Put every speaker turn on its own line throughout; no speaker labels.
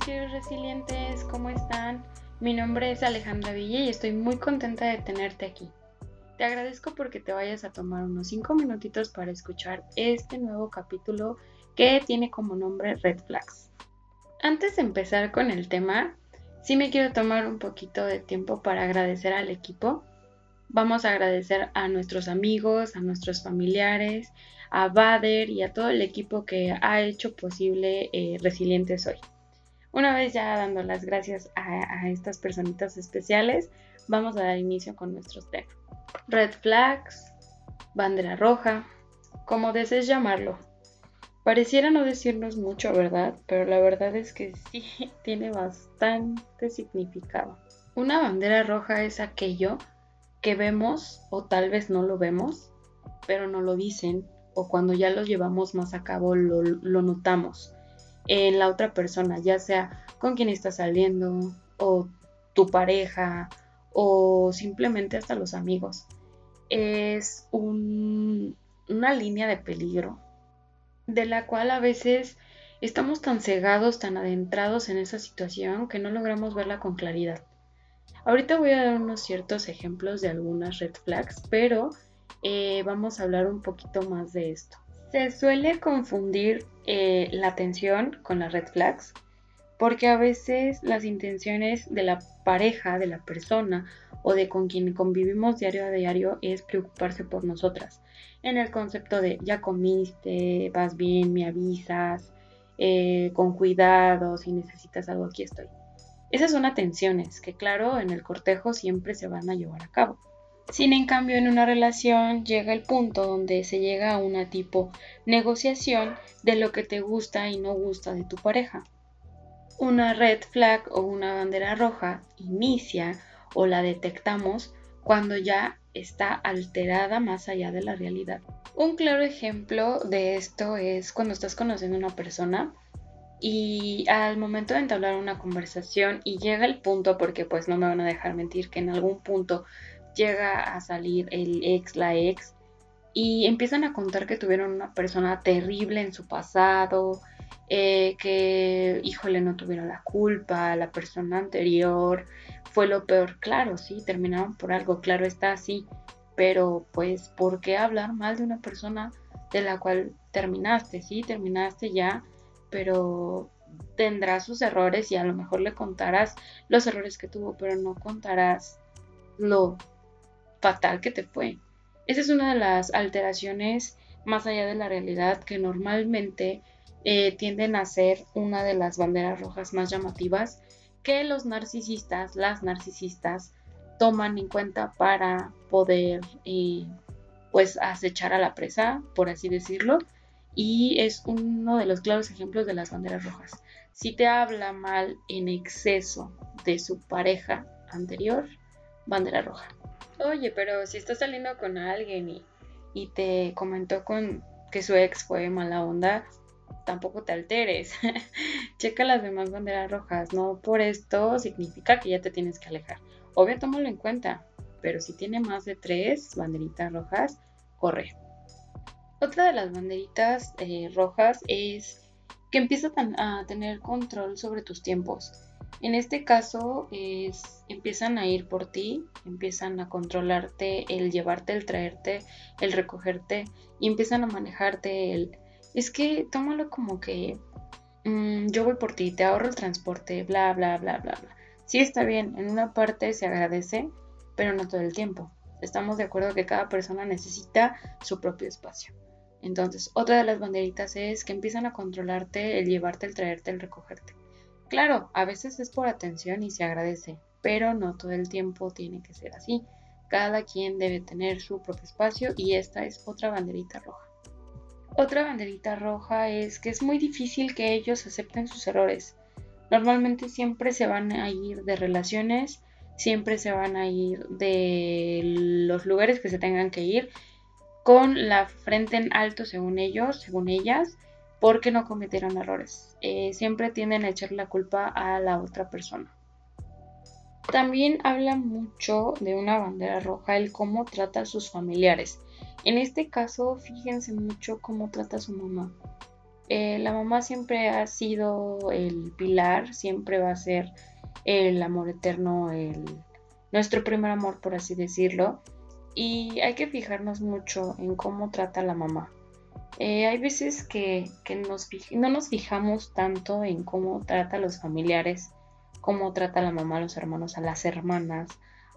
queridos resilientes, ¿cómo están? Mi nombre es Alejandra Villa y estoy muy contenta de tenerte aquí. Te agradezco porque te vayas a tomar unos 5 minutitos para escuchar este nuevo capítulo que tiene como nombre Red Flags. Antes de empezar con el tema, sí me quiero tomar un poquito de tiempo para agradecer al equipo. Vamos a agradecer a nuestros amigos, a nuestros familiares, a Bader y a todo el equipo que ha hecho posible eh, Resilientes hoy. Una vez ya dando las gracias a, estas personitas especiales, vamos a dar inicio con nuestros temas. Red flags, bandera roja, como desees llamarlo. Pareciera no decirnos mucho, ¿verdad? Pero la verdad es que sí tiene bastante significado. Una bandera roja es aquello que vemos o tal vez no lo vemos, pero no lo dicen o cuando ya lo llevamos más a cabo lo, lo notamos en la otra persona, ya sea con quien estás saliendo o tu pareja o simplemente hasta los amigos. Es una línea de peligro de la cual a veces estamos tan cegados, tan adentrados en esa situación que no logramos verla con claridad. Ahorita voy a dar unos ciertos ejemplos de algunas red flags, pero eh, vamos a hablar un poquito más de esto. Se suele confundir eh, la atención con las red flags porque a veces las intenciones de la pareja, de la persona o de con quien convivimos diario a diario es preocuparse por nosotras. En el concepto de ya comiste, vas bien, me avisas, eh, con cuidado, si necesitas algo aquí estoy. Esas son atenciones que claro en el cortejo siempre se van a llevar a cabo. Sin en cambio, en una relación llega el punto donde se llega a una tipo negociación de lo que te gusta y no gusta de tu pareja. Una red flag o una bandera roja inicia o la detectamos cuando ya está alterada más allá de la realidad. Un claro ejemplo de esto es cuando estás conociendo a una persona y al momento de entablar una conversación y llega el punto, porque pues no me van a dejar mentir que en algún punto llega a salir el ex, la ex, y empiezan a contar que tuvieron una persona terrible en su pasado, eh, que, híjole, no tuvieron la culpa, la persona anterior fue lo peor. Claro, sí, terminaron por algo, claro está así, pero pues, ¿por qué hablar mal de una persona de la cual terminaste? Sí, terminaste ya, pero tendrá sus errores y a lo mejor le contarás los errores que tuvo, pero no contarás lo fatal que te fue. Esa es una de las alteraciones más allá de la realidad que normalmente eh, tienden a ser una de las banderas rojas más llamativas que los narcisistas, las narcisistas, toman en cuenta para poder eh, pues acechar a la presa, por así decirlo, y es uno de los claros ejemplos de las banderas rojas. Si te habla mal en exceso de su pareja anterior, bandera roja. Oye, pero si estás saliendo con alguien y, te comentó con que su ex fue mala onda, tampoco te alteres. Checa las demás banderas rojas. No por esto significa que ya te tienes que alejar. Obvio, tómalo en cuenta. Pero si tiene más de tres banderitas rojas, corre. Otra de las banderitas eh, rojas es que empieza a tener control sobre tus tiempos. En este caso es, empiezan a ir por ti, empiezan a controlarte, el llevarte, el traerte, el recogerte y empiezan a manejarte el... Es que tómalo como que mm, yo voy por ti, te ahorro el transporte, bla, bla, bla, bla, bla. Sí está bien, en una parte se agradece, pero no todo el tiempo. Estamos de acuerdo que cada persona necesita su propio espacio. Entonces, otra de las banderitas es que empiezan a controlarte, el llevarte, el traerte, el recogerte. Claro, a veces es por atención y se agradece, pero no todo el tiempo tiene que ser así. Cada quien debe tener su propio espacio y esta es otra banderita roja. Otra banderita roja es que es muy difícil que ellos acepten sus errores. Normalmente siempre se van a ir de relaciones, siempre se van a ir de los lugares que se tengan que ir con la frente en alto según ellos, según ellas, porque no cometieron errores. Eh, siempre tienden a echar la culpa a la otra persona. También habla mucho de una bandera roja el cómo trata a sus familiares. En este caso, fíjense mucho cómo trata a su mamá. Eh, la mamá siempre ha sido el pilar, siempre va a ser el amor eterno, el, nuestro primer amor, por así decirlo. Y hay que fijarnos mucho en cómo trata la mamá. Eh, hay veces que, no nos fijamos tanto en cómo trata a los familiares, cómo trata la mamá a los hermanos, a las hermanas,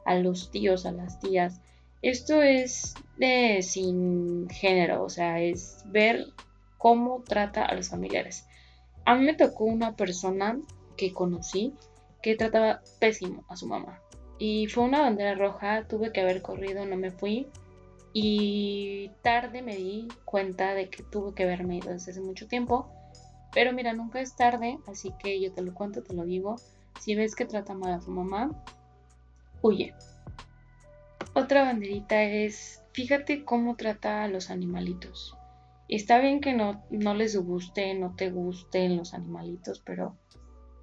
a los tíos, a las tías. Esto es de sin género, o sea, es ver cómo trata a los familiares. A mí me tocó una persona que conocí que trataba pésimo a su mamá. Y fue una bandera roja, tuve que haber corrido, no me fui. Y tarde me di cuenta de que tuve que ido desde hace mucho tiempo. Pero mira, nunca es tarde, así que yo te lo cuento, te lo digo. Si ves que trata mal a su mamá, huye. Otra banderita es, fíjate cómo trata a los animalitos. Está bien que no, no les guste, no te gusten los animalitos, pero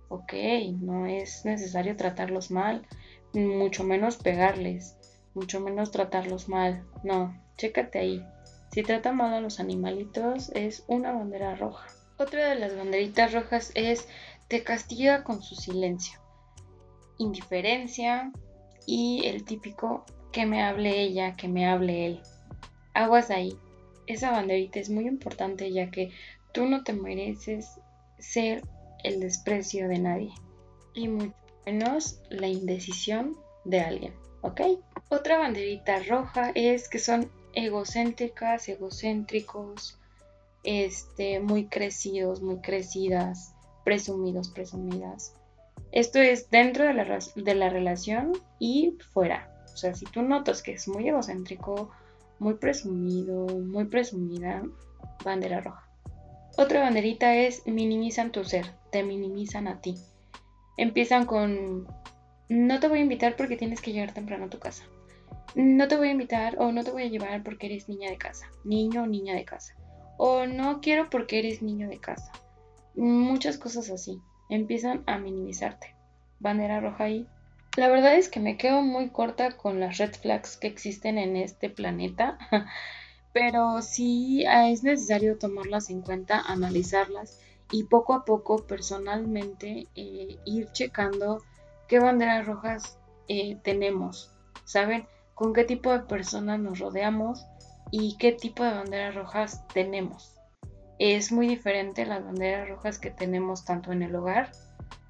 ok, no es necesario tratarlos mal, mucho menos pegarles, mucho menos tratarlos mal. No, chécate ahí. Si trata mal a los animalitos es una bandera roja. Otra de las banderitas rojas es te castiga con su silencio, indiferencia y el típico que me hable ella, que me hable él. Aguas ahí, esa banderita es muy importante ya que tú no te mereces ser el desprecio de nadie y mucho menos la indecisión de alguien, ¿ok? Otra banderita roja es que son egocéntricas, egocéntricos, este, muy crecidos, muy crecidas, presumidos, presumidas. Esto es dentro de la, de la relación y fuera. O sea, si tú notas que es muy egocéntrico, muy presumido, muy presumida, bandera roja. Otra banderita es minimizan tu ser, te minimizan a ti. Empiezan con no te voy a invitar porque tienes que llegar temprano a tu casa. No te voy a invitar o no te voy a llevar porque eres niña de casa, niño o niña de casa. O no quiero porque eres niño de casa. Muchas cosas así. Empiezan a minimizarte. Bandera roja ahí. La verdad es que me quedo muy corta con las red flags que existen en este planeta, pero sí es necesario tomarlas en cuenta, analizarlas y poco a poco personalmente eh, ir checando qué banderas rojas eh, tenemos, ¿saben? Con qué tipo de personas nos rodeamos y qué tipo de banderas rojas tenemos. Es muy diferente las banderas rojas que tenemos tanto en el hogar,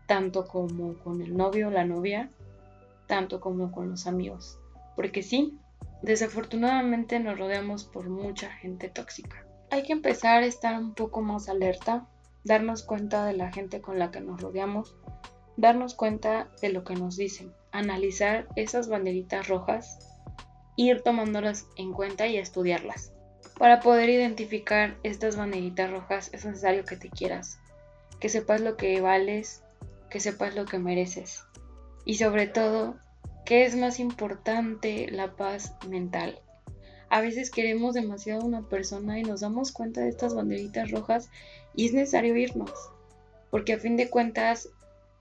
tanto como con el novio o la novia, tanto como con los amigos. Porque sí, desafortunadamente nos rodeamos por mucha gente tóxica. Hay que empezar a estar un poco más alerta, darnos cuenta de la gente con la que nos rodeamos, darnos cuenta de lo que nos dicen, analizar esas banderitas rojas, ir tomándolas en cuenta y estudiarlas. Para poder identificar estas banderitas rojas es necesario que te quieras, que sepas lo que vales, que sepas lo que mereces y sobre todo, ¿qué es más importante? La paz mental. A veces queremos demasiado a una persona y nos damos cuenta de estas banderitas rojas y es necesario irnos, porque a fin de cuentas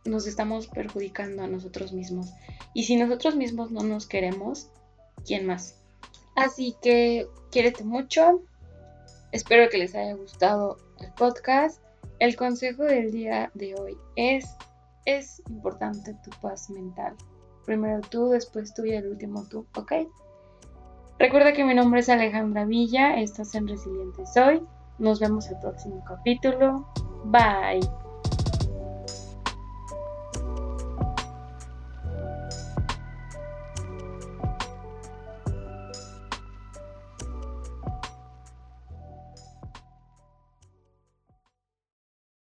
nos estamos perjudicando a nosotros mismos. Y si nosotros mismos no nos queremos, ¿quién más? Así que quiérete mucho. Espero que les haya gustado el podcast. El consejo del día de hoy es es importante tu paz mental. Primero tú, después tú y el último tú, ¿ok? Recuerda que mi nombre es Alejandra Villa, estás en Resiliente Soy. Nos vemos el próximo capítulo. Bye.